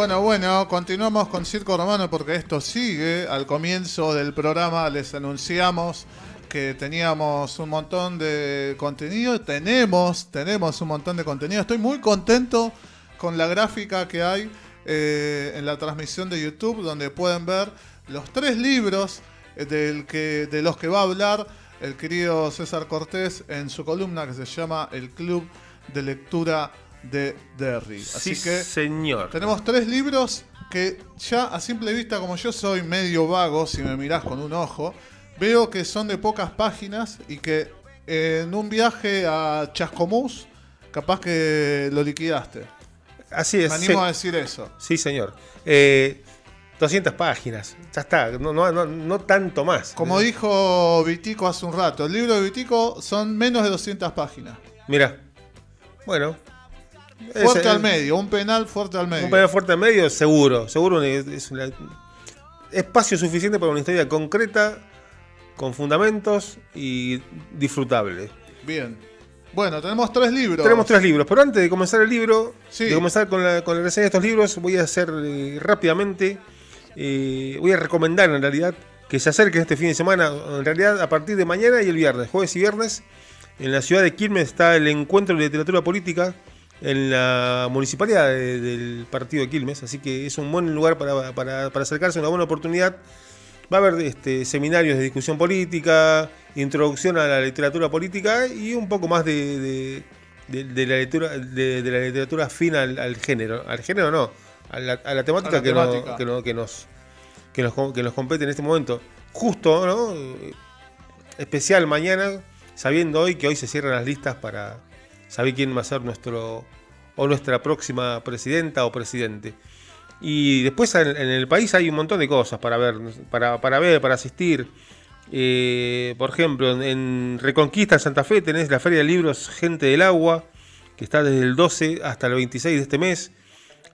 Bueno, bueno, continuamos con Circo Romano porque esto sigue. Al comienzo del programa les anunciamos que teníamos un montón de contenido. Tenemos, tenemos un montón de contenido. Estoy muy contento con la gráfica que hay eh, en la transmisión de YouTube, donde pueden ver los tres libros del que, de los que va a hablar el querido César Cortés en su columna que se llama El Club de Lectura de Derry. Así Sí, que señor. tenemos tres libros que ya a simple vista, como yo soy medio vago, si me mirás con un ojo, veo que son de pocas páginas y que en un viaje a Chascomús, capaz que lo liquidaste. Así es. Me animo a decir eso. Sí, señor. Eh, 200 páginas. Ya está. No, no, no, no tanto más. Como dijo Vitico hace un rato, el libro de Vitico son menos de 200 páginas. Mira. Bueno. Fuerte al medio, un penal fuerte al medio. Un penal fuerte al medio, seguro. Seguro es, espacio suficiente para una historia concreta, con fundamentos y disfrutable. Bien. Bueno, tenemos tres libros. Tenemos tres libros, pero antes de comenzar el libro, Sí. de comenzar con la, con la reseña de estos libros, voy a hacer eh, rápidamente, eh, voy a recomendar en realidad que se acerquen este fin de semana, en realidad a partir de mañana y el viernes, jueves y viernes, en la ciudad de Quilmes está el encuentro de literatura política en la municipalidad de- del partido de Quilmes, así que es un buen lugar para, para- para acercarse, una buena oportunidad. Va a haber este, seminarios de discusión política, introducción a la literatura política y un poco más de, de- la literatura de, la literatura fina al, al género. Al género no, a la, a la temática, A la que, no- que no- que nos, que, nos, que nos compete en este momento. Justo, ¿no? Especial mañana, sabiendo hoy que hoy se cierran las listas para saber quién va a ser nuestro o nuestra próxima presidenta o presidente. Y después en, el país hay un montón de cosas para ver, para, para ver, para asistir. Eh, por ejemplo, en, Reconquista, en Santa Fe, tenés la Feria de Libros Gente del Agua, que está desde el 12 hasta el 26 de este mes.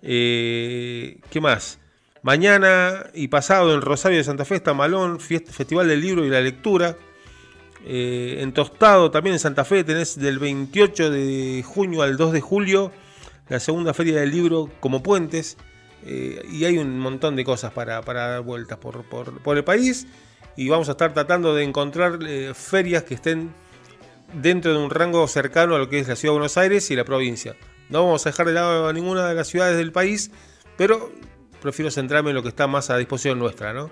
Eh, ¿Qué más? Mañana y pasado en Rosario de Santa Fe está Malón, fiest- Festival del Libro y la Lectura. Eh, en Tostado, también en Santa Fe, tenés del 28 de junio al 2 de julio la segunda Feria del Libro como puentes. Eh, y hay un montón de cosas para, dar vueltas por, el país. Y vamos a estar tratando de encontrar eh, ferias que estén dentro de un rango cercano a lo que es la ciudad de Buenos Aires y la provincia. No vamos a dejar de lado a ninguna de las ciudades del país, pero prefiero centrarme en lo que está más a disposición nuestra, ¿no?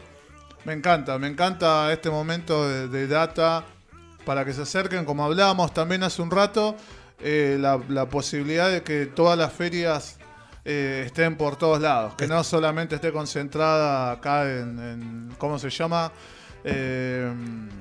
Me encanta, me encanta este momento de data para que se acerquen, como hablábamos también hace un rato, eh, la, la posibilidad de que todas las ferias eh, estén por todos lados, que no solamente esté concentrada acá en, en- ¿cómo se llama? Eh,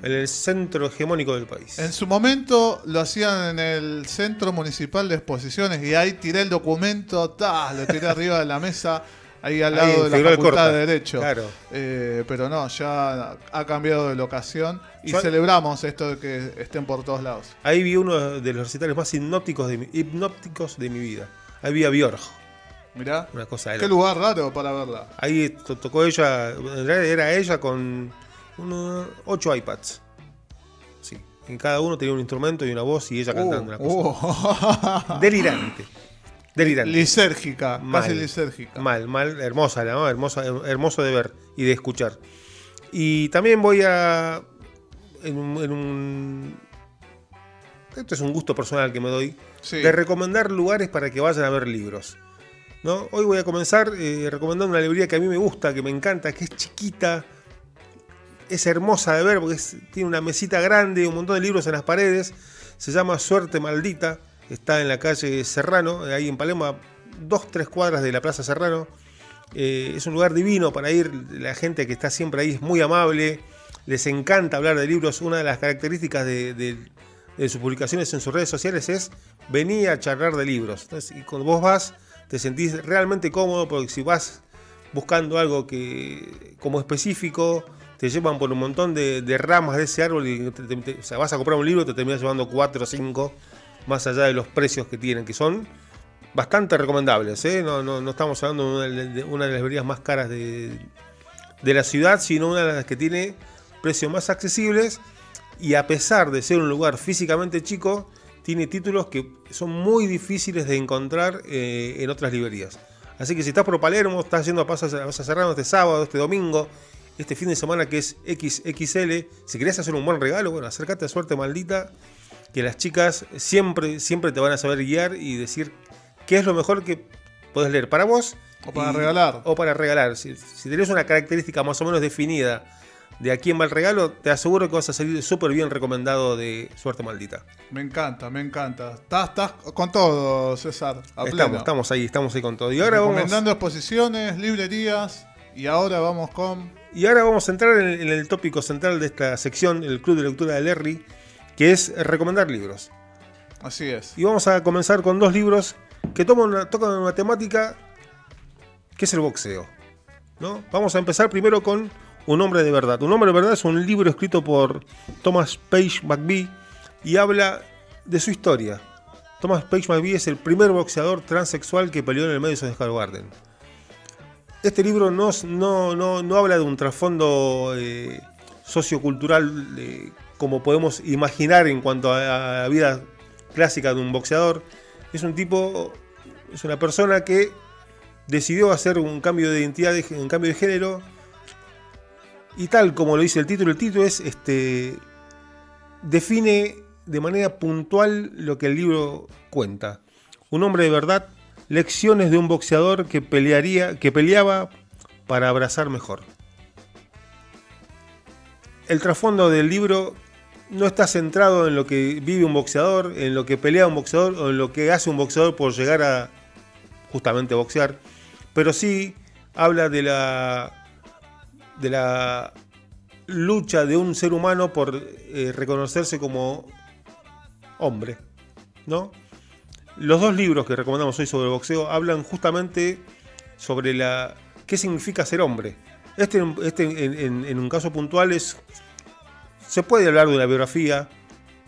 En el centro hegemónico del país. en su momento lo hacían en el Centro Municipal de Exposiciones y ahí tiré el documento, lo tiré arriba de la mesa, ahí al Ahí lado en de la Facultad de Derecho. Claro. Eh, pero no, ya ha cambiado de locación y Yo- celebramos esto de que estén por todos lados. Ahí vi uno de los recitales más hipnóticos de mi, hipnóticos de mi vida. Ahí vi a Björk, Mirá, una cosa qué lugar raro para verla. Ahí to- tocó ella, en realidad era ella con unos 8 iPads. Sí, en cada uno tenía un instrumento y una voz y ella cantando una cosa. Uh, Delirante. Delirante. lisérgica, Mal. casi lisérgica. Mal, mal, hermosa, ¿no? Hermosa, hermoso de ver y de escuchar. Y también voy a. En un, en un- esto es un gusto personal que me doy. Sí. De recomendar lugares para que vayan a ver libros. ¿no? Hoy voy a comenzar eh, recomendando una librería que a mí me gusta, que me encanta, que es chiquita. Es hermosa de ver porque es- tiene una mesita grande, un montón de libros en las paredes. Se llama Suerte Maldita. Está en la calle Serrano, ahí en Palermo, a dos, tres cuadras de la Plaza Serrano. Eh, es un lugar divino para ir. La gente que está siempre ahí es muy amable. Les encanta hablar de libros. Una de las características de, sus publicaciones en sus redes sociales es venir a charlar de libros. Y cuando vos vas, te sentís realmente cómodo porque si vas buscando algo que como específico, te llevan por un montón de, ramas de ese árbol y te- o sea, vas a comprar un libro y te terminas llevando cuatro o cinco, más allá de los precios que tienen, que son bastante recomendables. ¿eh? No, estamos hablando de una de, las librerías más caras de, la ciudad, sino una de las que tiene precios más accesibles y a pesar de ser un lugar físicamente chico, tiene títulos que son muy difíciles de encontrar eh, en otras librerías. Así que si estás por Palermo, estás haciendo pasos vas a cerrar este sábado, este domingo, este fin de semana que es XXL, si querés hacer un buen regalo, bueno, acércate a Suerte Maldita, que las chicas siempre, siempre te van a saber guiar y decir qué es lo mejor que podés leer para vos. O para regalar. O para regalar. Si, si tenés una característica más o menos definida de a quién va el regalo, te aseguro que vas a salir súper bien recomendado de Suerte Maldita. Me encanta, me encanta. Estás, estás con todo, César. estamos, estamos ahí, estamos ahí con todo. Y ahora Recomendando exposiciones, librerías. Y ahora vamos con. Y ahora vamos a entrar en el, tópico central de esta sección, el Club de Lectura de Larry, que es recomendar libros. Así es. Y vamos a comenzar con dos libros que tocan una, tocan una temática que es el boxeo. ¿no? Vamos a empezar primero con un hombre de verdad. Un hombre de verdad es un libro escrito por Thomas Page McBee y habla de su historia. Thomas Page McBee es el primer boxeador transexual que peleó en el Madison Square Garden. Este libro no, no, habla de un trasfondo eh, sociocultural eh, como podemos imaginar en cuanto a, la vida clásica de un boxeador. Es un tipo, es una persona que decidió hacer un cambio de identidad, un cambio de género y tal como lo dice el título, el título es este define de manera puntual lo que el libro cuenta. Un hombre de verdad, lecciones de un boxeador que pelearía, que peleaba para abrazar mejor. El trasfondo del libro no está centrado en lo que vive un boxeador, en lo que pelea un boxeador o en lo que hace un boxeador por llegar a justamente boxear, pero sí habla de la de la lucha de un ser humano por eh, reconocerse como hombre, ¿no? Los dos libros que recomendamos hoy sobre boxeo hablan justamente sobre la qué significa ser hombre. Este, este en, un caso puntual es se puede hablar de una biografía,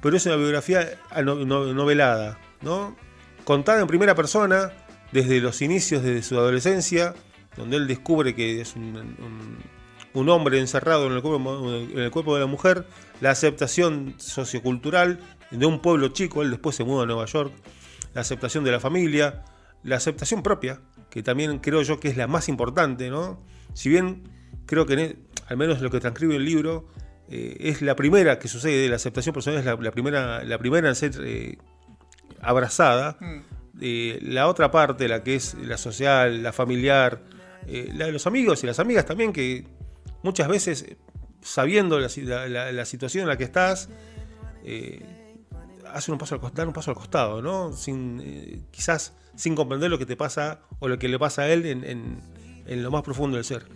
pero es una biografía novelada, ¿no? Contada en primera persona desde los inicios de su adolescencia, donde él descubre que es un un hombre encerrado en el, cuerpo, de la mujer, la aceptación sociocultural de un pueblo chico, él después se muda a Nueva York, la aceptación de la familia, la aceptación propia, que también creo yo que es la más importante, ¿no? Si bien creo que e, al menos lo que transcribe el libro eh, es la primera que sucede, la aceptación personal es la, primera, la primera en ser eh, abrazada. Mm. Eh, la otra parte, la que es la social, la familiar, la de los amigos y las amigas también, que muchas veces, sabiendo la, situación en la que estás, eh, un paso al, dar un paso al costado, ¿no? Sin, quizás sin comprender lo que te pasa o lo que le pasa a él en, lo más profundo del ser.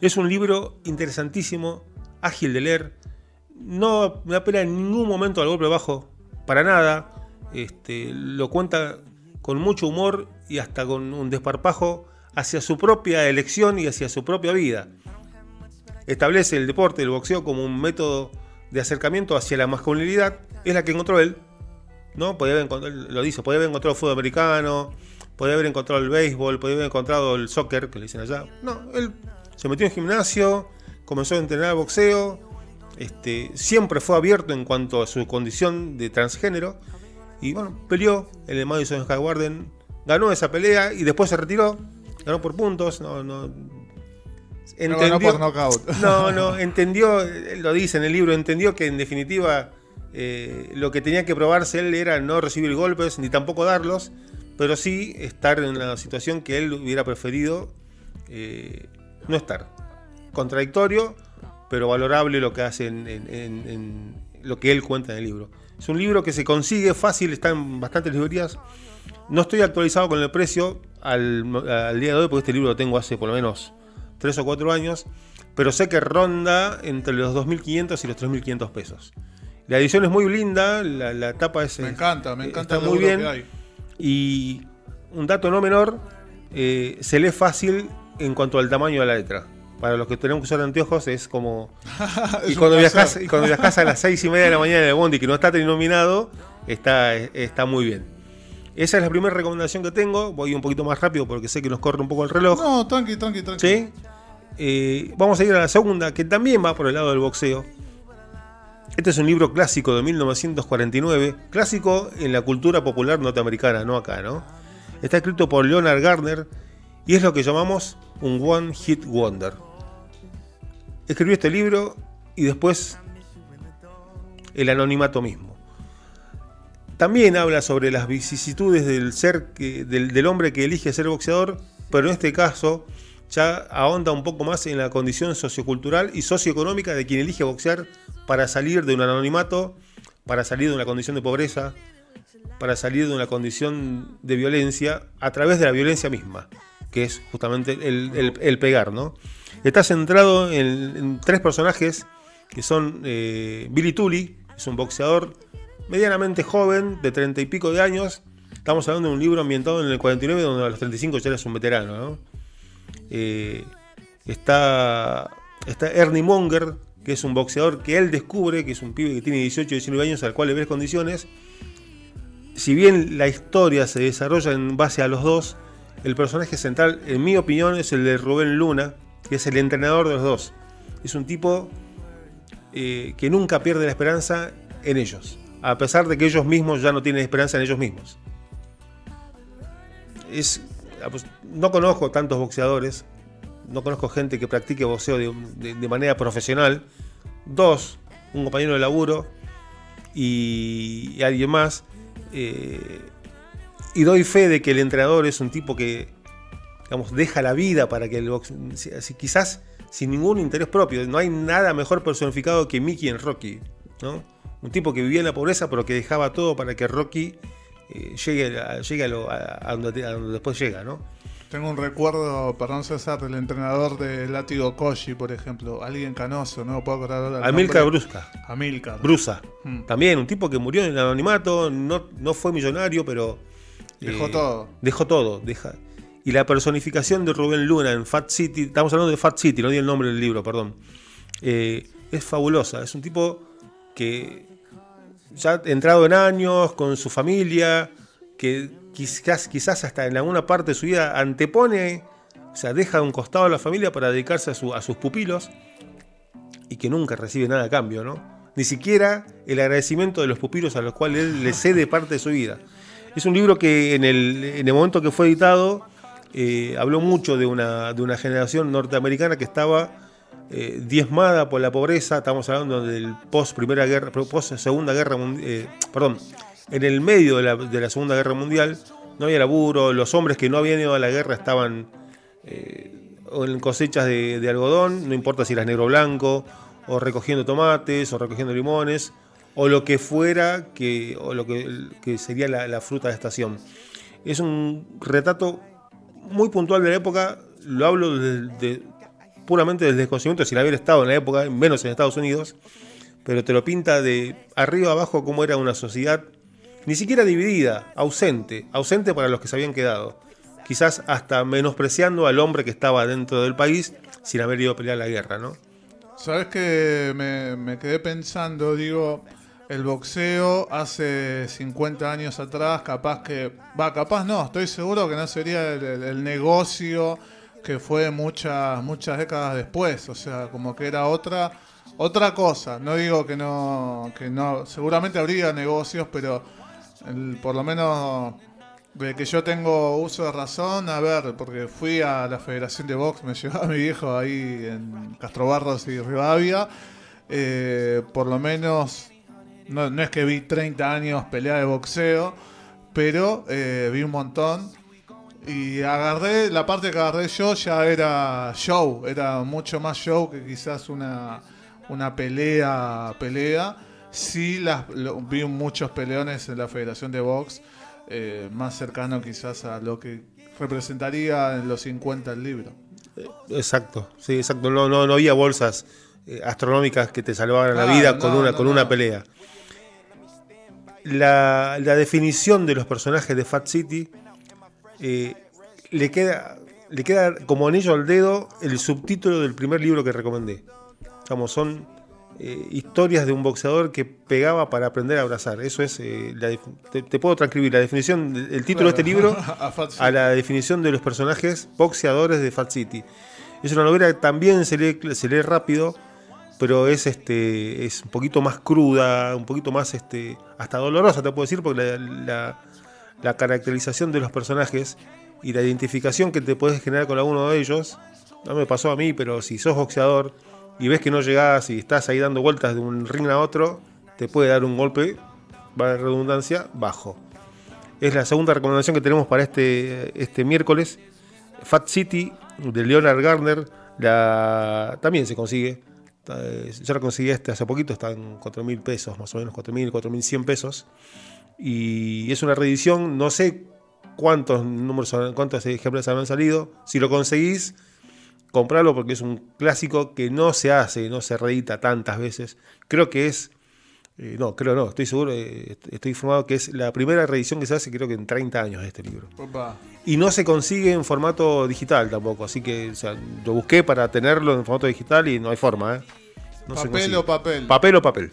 Es un libro interesantísimo, ágil de leer. No me da pena en ningún momento al golpe bajo, para nada. Este, lo cuenta con mucho humor y hasta con un desparpajo hacia su propia elección y hacia su propia vida establece el deporte, el boxeo, como un método de acercamiento hacia la masculinidad, es la que encontró él. ¿no? Podía haber lo dice, podía haber encontrado el fútbol americano, podía haber encontrado el béisbol, podía haber encontrado el soccer, que le dicen allá. No, él se metió en gimnasio, comenzó a entrenar boxeo, este, siempre fue abierto en cuanto a su condición de transgénero, y bueno, peleó en el Madison Square Garden, ganó esa pelea y después se retiró, ganó por puntos, no, no, entendió, no, no, entendió, lo dice en el libro, entendió que en definitiva eh, lo que tenía que probarse él era no recibir golpes ni tampoco darlos, pero sí estar en la situación que él hubiera preferido eh, no estar. Contradictorio, pero valorable lo que hace en, lo que él cuenta en el libro. Es un libro que se consigue fácil, está en bastantes librerías. No estoy actualizado con el precio al, al día de hoy, porque este libro lo tengo hace por lo menos tres o cuatro años, pero sé que ronda entre los 2.500 y los 3.500 pesos. La edición es muy linda, la, tapa es... Me encanta, me encanta muy bien. Y un dato no menor, eh, se lee fácil en cuanto al tamaño de la letra. Para los que tenemos que usar anteojos es como... y, cuando viajas, y cuando viajas a las seis y media de la mañana en el Bondi que no está terminado, está, está muy bien. Esa es la primera recomendación que tengo. Voy un poquito más rápido porque sé que nos corre un poco el reloj. No, tranqui, tranqui, tranqui. ¿Sí? Eh, vamos a ir a la segunda, que también va por el lado del boxeo. Este es un libro clásico de 1949, clásico en la cultura popular norteamericana, no acá, ¿no? Está escrito por Leonard Gardner y es lo que llamamos un One Hit Wonder. Escribió este libro y después el anonimato mismo. También habla sobre las vicisitudes del ser del, del hombre que elige ser boxeador, pero en este caso ya ahonda un poco más en la condición sociocultural y socioeconómica de quien elige boxear para salir de un anonimato, para salir de una condición de pobreza, para salir de una condición de violencia a través de la violencia misma, que es justamente el, pegar, ¿no? Está centrado en, tres personajes que son eh, Billy Tully, es un boxeador medianamente joven, de treinta y pico de años. Estamos hablando de un libro ambientado en el 49, donde a los 35 ya eres un veterano, ¿no? Eh, está, está Ernie Monger, que es un boxeador que él descubre, que es un pibe que tiene 18, 19 años, al cual le ves condiciones. Si bien la historia se desarrolla en base a los dos, el personaje central, en mi opinión, es el de Rubén Luna, que es el entrenador de los dos. Es un tipo eh, que nunca pierde la esperanza en ellos, a pesar de que ellos mismos ya no tienen esperanza en ellos mismos. Es no conozco tantos boxeadores, no conozco gente que practique boxeo de, manera profesional. Dos, un compañero de laburo y, alguien más. Eh, y doy fe de que el entrenador es un tipo que, digamos, deja la vida para que el boxeo, quizás sin ningún interés propio. No hay nada mejor personificado que Mickey en Rocky, ¿no? Un tipo que vivía en la pobreza, pero que dejaba todo para que Rocky eh, llegue, a, donde, después llega, ¿no? Tengo un recuerdo, perdón César, del entrenador de Látigo Koji, por ejemplo, alguien canoso, no puedo acordar ahora. Amilcar Brusca. Amilcar. Brusa. Mm. También, un tipo que murió en el anonimato, no, no fue millonario, pero. Dejó eh, todo. Dejó todo. Deja. Y la personificación de Rubén Luna en Fat City, estamos hablando de Fat City, no di el nombre del libro, perdón. Eh, es fabulosa. Es un tipo que ya entrado en años, con su familia, que quizás, quizás hasta en alguna parte de su vida antepone, o sea, deja a un costado a la familia para dedicarse a, a sus pupilos y que nunca recibe nada a cambio, ¿no? Ni siquiera el agradecimiento de los pupilos a los cuales él le cede parte de su vida. Es un libro que en el, en el momento que fue editado eh, habló mucho de una, de una generación norteamericana que estaba eh, diezmada por la pobreza, estamos hablando del post primera guerra, post segunda guerra mundial, eh, perdón, en el medio de la, segunda guerra mundial no había laburo, los hombres que no habían ido a la guerra estaban en cosechas de, algodón, no importa si eras negro o blanco, o recogiendo tomates, o recogiendo limones, o lo que fuera que, o lo que, sería la, fruta de estación. Es un retrato muy puntual de la época, lo hablo puramente del desconocimiento sin haber estado en la época, menos en Estados Unidos, pero te lo pinta de arriba abajo como era una sociedad ni siquiera dividida, ausente, ausente para los que se habían quedado, quizás hasta menospreciando al hombre que estaba dentro del país sin haber ido a pelear la guerra, ¿no? Sabes que me, quedé pensando, digo, el boxeo hace 50 años atrás, capaz que, va, capaz no, estoy seguro que no sería el negocio que fue muchas muchas décadas después, o sea, como que era otra otra cosa. No digo que no que no, seguramente habría negocios, pero por lo menos de que yo tengo uso de razón, a ver, porque fui a la Federación de Box, me llevaba mi viejo ahí en Castro Barros y Rivadavia, eh, por lo menos no, no, es que vi 30 años pelea de boxeo, pero eh, vi un montón y agarré, la parte que agarré yo ya era show, era mucho más show que quizás una, una pelea, pelea. Sí las, vi muchos peleones en la Federación de Box, eh, más cercano quizás a lo que representaría en los 50 el libro. Exacto, sí, exacto. No, no, no había bolsas eh, astronómicas que te salvaran la vida con, una, con una pelea. La, la definición de los personajes de Fat City eh, le, queda, le queda como anillo al dedo el subtítulo del primer libro que recomendé. son eh, historias de un boxeador que pegaba para aprender a abrazar. Eso es, eh, te, puedo transcribir la definición, el título de este libro a, la definición de los personajes boxeadores de Fat City. Es una novela que también se lee, se lee rápido, pero es este es un poquito más cruda, un poquito más este hasta dolorosa te puedo decir porque la, la caracterización de los personajes y la identificación que te puedes generar con alguno de ellos. No me pasó a mí, pero si sos boxeador y ves que no llegás y estás ahí dando vueltas de un ring a otro, te puede dar un golpe, va redundancia, bajo. Es la segunda recomendación que tenemos para este, este miércoles. Fat City de Leonard Garner la, también se consigue. Yo la conseguí este hace poquito, está en 4 mil pesos, más o menos 4 mil, 4 mil 100 pesos. Y es una reedición, no sé cuántos números, cuántos ejemplares habrán salido. Si lo conseguís, comprarlo porque es un clásico que no se hace, no se reedita tantas veces. Creo que es, eh, no, creo no, estoy seguro, eh, estoy informado que es la primera reedición que se hace creo que en 30 años de este libro. Y no se consigue en formato digital tampoco, así que lo busqué para tenerlo en formato digital y no hay forma. ¿eh? papel o papel. Papel o papel.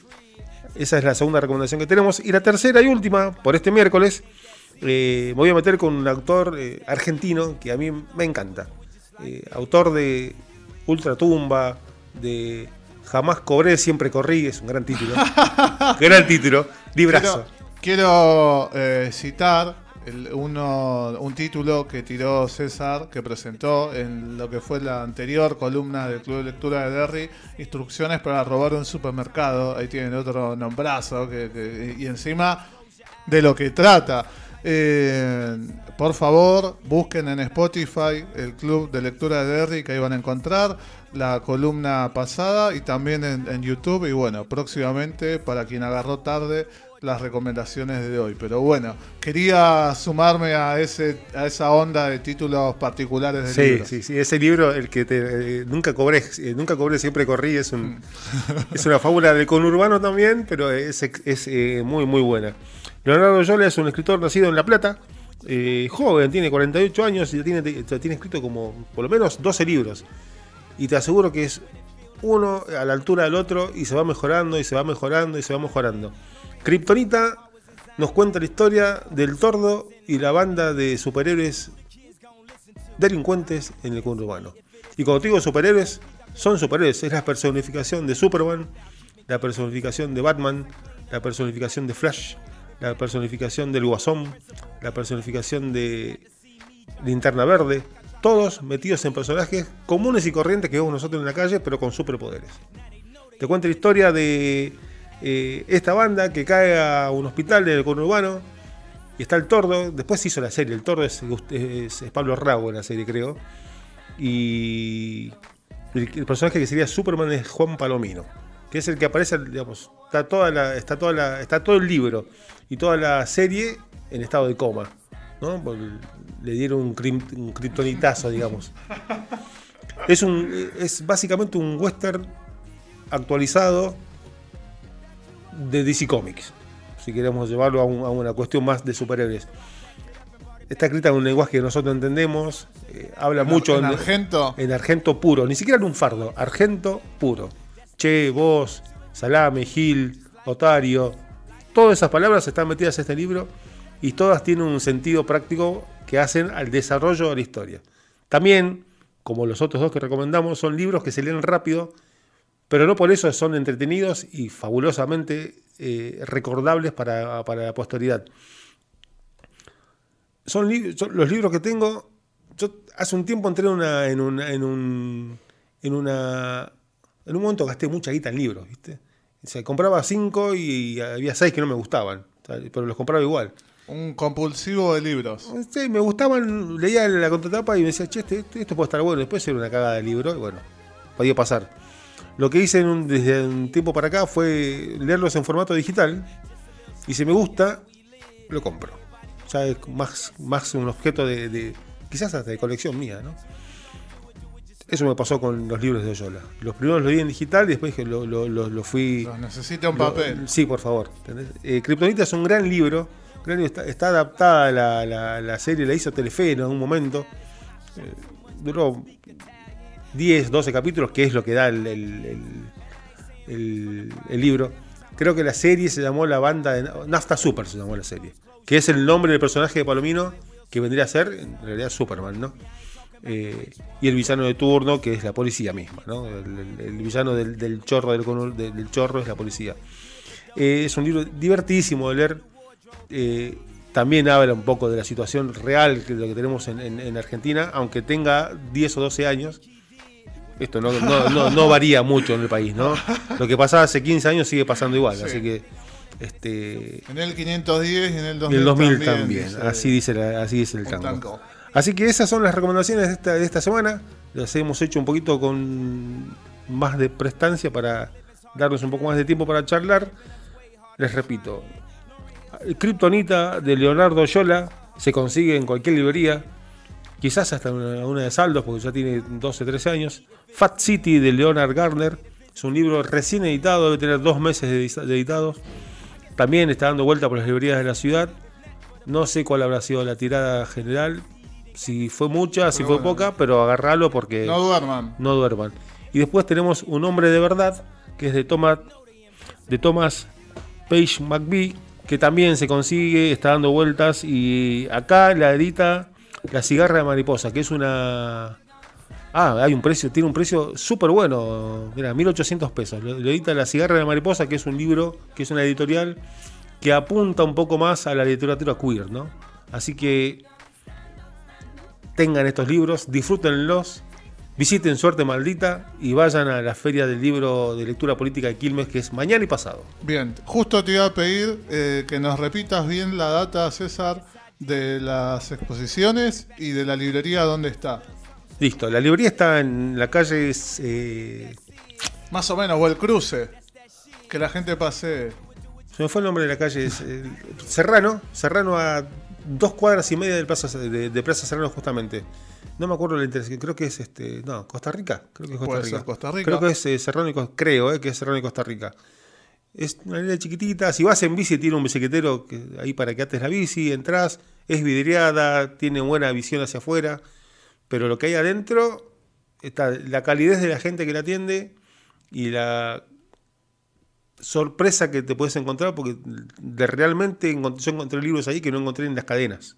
Esa es la segunda recomendación que tenemos. Y la tercera y última, por este miércoles, me voy a meter con un autor argentino que a mí me encanta. Eh, autor de Ultratumba, de Jamás cobré, siempre corrí, es un gran título. gran título, librazo. Quiero, eh, citar uno, un título que tiró César, que presentó en lo que fue la anterior columna del Club de Lectura de Derry, Instrucciones para robar un supermercado. Ahí tienen otro nombrazo, y encima de lo que trata. Eh, por favor, busquen en Spotify el Club de Lectura de Derry, que ahí van a encontrar la columna pasada y también en, YouTube. Y bueno, próximamente, para quien agarró tarde, las recomendaciones de hoy. Pero bueno, quería sumarme a ese a esa onda de títulos particulares del libro. Sí, sí, ese libro, el que te, eh, nunca cobré, eh, nunca cobré, siempre corrí, es, un, es una fábula del conurbano también, pero es, es muy, muy buena. Leonardo Yola es un escritor nacido en La Plata, eh, joven, tiene 48 años y tiene, tiene escrito como por lo menos 12 libros. Y te aseguro que es uno a la altura del otro y se va mejorando y se va mejorando y se va mejorando. Kryptonita nos cuenta la historia del tordo y la banda de superhéroes delincuentes en el urbano. Y cuando digo superhéroes, son superhéroes. Es la personificación de Superman, la personificación de Batman, la personificación de Flash, la personificación del Guasón, la personificación de Linterna Verde, todos metidos en personajes comunes y corrientes que vemos nosotros en la calle, pero con superpoderes. Te cuento la historia de eh, esta banda que cae a un hospital en el conurbano y está el tordo. Después se hizo la serie, el tordo es, Pablo Rago en la serie, creo. Y el, personaje que sería Superman es Juan Palomino, que es el que aparece, digamos, está toda la, está toda la, está todo el libro y toda la serie en estado de coma. ¿no? Le dieron un, kriptonitazo, digamos. Es, un, es básicamente un western actualizado de DC Comics, si queremos llevarlo a, una cuestión más de superhéroes. Está escrita en un lenguaje que nosotros entendemos, eh, habla mucho en, argento. En argento puro, ni siquiera en un fardo, argento puro. Che, vos, Salame, Gil, Otario, Todas esas palabras están metidas en este libro y todas tienen un sentido práctico que hacen al desarrollo de la historia. También, como los otros dos que recomendamos, son libros que se leen rápido, pero no por eso son entretenidos y fabulosamente eh, recordables para, la posteridad. Son, los libros que tengo. Yo hace un tiempo entré en, un, en, una, en un momento gasté mucha guita en libros, ¿viste? Se compraba cinco y había seis que no me gustaban, pero los compraba igual. Un compulsivo de libros. Sí, me gustaban, leía la contratapa y me decía, che, este, este, esto puede estar bueno. Después era una cagada de libro y bueno, podía pasar. Lo que hice desde un tiempo para acá fue leerlos en formato digital y si me gusta, lo compro. O sea, es más, más un objeto de, de quizás hasta de colección mía, ¿no? Eso me pasó con los libros de Oyola. Los primeros los vi en digital y después lo, lo, fui. necesita un papel. sí, por favor. Eh, Kryptonita es un gran libro. Está, adaptada la, la, serie, la hizo Telefe en un momento. Eh, duró 10, 12 capítulos, que es lo que da el, el, libro. Creo que la serie se llamó la banda de. Nafta Super se llamó la serie. Que es el nombre del personaje de Palomino, que vendría a ser en realidad Superman, ¿no? Eh, y el villano de turno, que es la policía misma. El, villano del, chorro del, chorro es la policía. Eh, es un libro divertidísimo de leer. Eh, también habla un poco de la situación real de lo que tenemos en, en- en Argentina, aunque tenga 10 o 12 años. Esto no, no- no- no varía mucho en el país, ¿no? Lo que pasaba hace 15 años sigue pasando igual, Sí. así que este, En el 510 y en el y 2000, el 2000 también, dice así dice la- así dice el tango. Así que esas son las recomendaciones de esta, semana. Las hemos hecho un poquito con más de prestancia para darnos un poco más de tiempo para charlar. Les repito, Kryptonita de Leonardo Yola se consigue en cualquier librería, quizás hasta una, una de saldos porque ya tiene 12, 13 años. Fat City de Leonard Garner es un libro recién editado, debe tener dos meses de de editados. También está dando vuelta por las librerías de la ciudad. No sé cuál habrá sido la tirada general, si fue mucha, si fue bueno. poca, pero agarralo porque No duerman. no duerman. Y después tenemos Un hombre de verdad, que es de Thomas, de Thomas Page McBee, que también se consigue, está dando vueltas. Y acá la edita La cigarra de mariposa, que es una. Ah, hay un precio, tiene un precio súper bueno. Mira, 1800 pesos. Lo edita La cigarra de mariposa, que es un libro, que es una editorial que apunta un poco más a la literatura queer, ¿no? Así que tengan estos libros, disfrútenlos, visiten Suerte Maldita y vayan a la Feria del Libro de Lectura Política de Quilmes, que es mañana y pasado. Bien, justo te iba a pedir eh, que nos repitas bien la data, César, de las exposiciones y de la librería donde está. Listo, la librería está en la calle eh, Más o menos, o el cruce. Que la gente pase. Se me fue el nombre de la calle. es, eh, Serrano. Serrano a dos cuadras y media del plaza, de, de Plaza Serrano justamente. No me acuerdo la intersección. Creo que es este. No, Costa Rica. Creo que es Costa Puede Rica. ser Costa Rica. Creo que es eh, Serrano y Costa Creo eh, que es Serrano y Costa Rica. Es una línea chiquitita. Si vas en bici, tiene un bicicletero que, ahí para que ates la bici, entras. Es vidriada, tiene buena visión hacia afuera. Pero lo que hay adentro, está la calidez de la gente que la atiende y la sorpresa que te puedes encontrar, porque de realmente encont- yo encontré libros ahí que no encontré en las cadenas.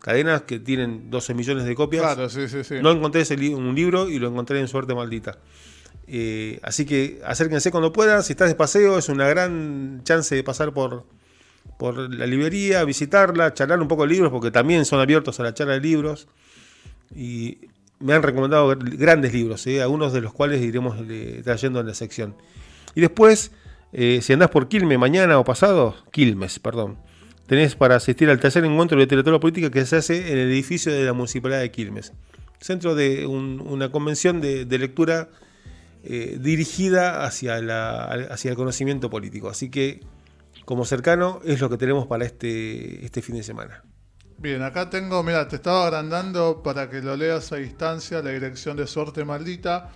Cadenas que tienen 12 millones de copias. Claro, sí, sí, sí. No encontré ese li- un libro y lo encontré en Suerte Maldita. Eh, así que acérquense cuando puedan. Si estás de paseo, es una gran chance de pasar por, por la librería, visitarla, charlar un poco de libros, porque también son abiertos a la charla de libros. Y me han recomendado gr- grandes libros, eh, algunos de los cuales iremos eh, trayendo en la sección. Y después, eh, si andás por Quilmes mañana o pasado, Quilmes, perdón, tenés para asistir al tercer encuentro de literatura política que se hace en el edificio de la Municipalidad de Quilmes. Centro de un- una convención de, de lectura eh, dirigida hacia, la, hacia el conocimiento político. Así que, como cercano, es lo que tenemos para este, este fin de semana. Bien, acá tengo, mira, te estaba agrandando para que lo leas a distancia la dirección de Suerte Maldita.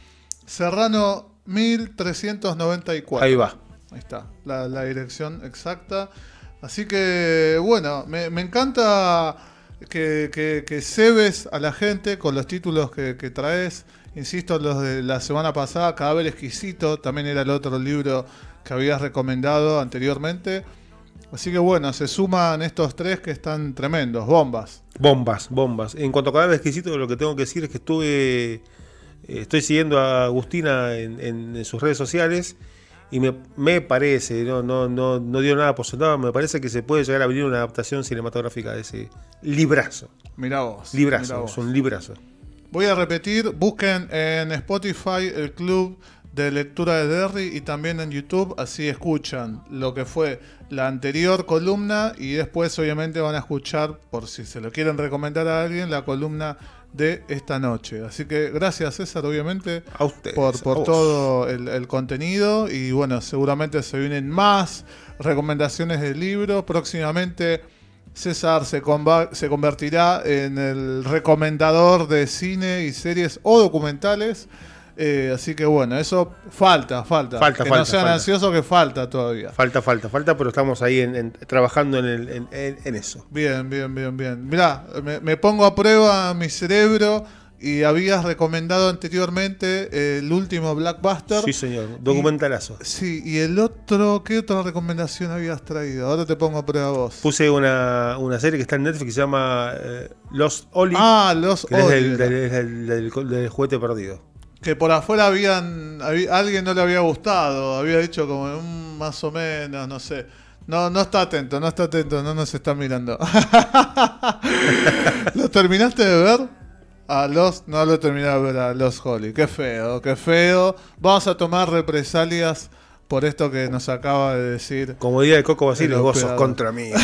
Serrano 1394. Ahí va. Ahí está, la, dirección exacta. Así que, bueno, me, encanta que, que, que cebes a la gente con los títulos que, traes. Insisto, los de la semana pasada, Cadáver Exquisito, también era el otro libro que habías recomendado anteriormente. Así que bueno, se suman estos tres que están tremendos, bombas. Bombas, bombas. En cuanto a cada exquisito, lo que tengo que decir es que estuve. eh, estoy siguiendo a Agustina en sus redes sociales y me, me parece, no, no, no, no dio nada por sentado, me parece que se puede llegar a venir una adaptación cinematográfica de ese librazo. Mirá vos. mirá Librazo, vos. es un librazo. Voy a repetir, busquen en Spotify el club de lectura de Derry y también en YouTube, así escuchan lo que fue la anterior columna y después obviamente van a escuchar, por si se lo quieren recomendar a alguien, la columna de esta noche. Así que gracias César, obviamente, A ustedes. por, por todo el, el contenido y bueno, seguramente se vienen más recomendaciones del libro. Próximamente César se, se convertirá en el recomendador de cine y series o documentales. Eh, así que bueno, eso falta, falta. Falta, que no sean falta. ansiosos que falta todavía. Falta, falta, falta, pero estamos ahí en- en- trabajando en, el- en- en- eso. Bien, bien, bien, bien. Mirá, me, me pongo a prueba mi cerebro y habías recomendado anteriormente eh, el último Blackbuster. Sí, señor. Documentalazo. Sí, y el otro, ¿qué otra recomendación habías traído? Ahora te pongo a prueba vos. Puse una, una serie que está en Netflix que se llama eh, Lost Oli, ah, los que es del- del- del- del juguete perdido. Que por afuera habían, habí- alguien no le había gustado, había dicho como "Mm, más o menos, no sé. No, no está atento, no está atento, no nos está mirando. ¿Lo terminaste de ver? A los, no lo terminé de ver a los Holly. Qué feo, qué feo. Vamos a tomar represalias por esto que nos acaba de decir. Como día de Coco Basile, vos sos contra mí.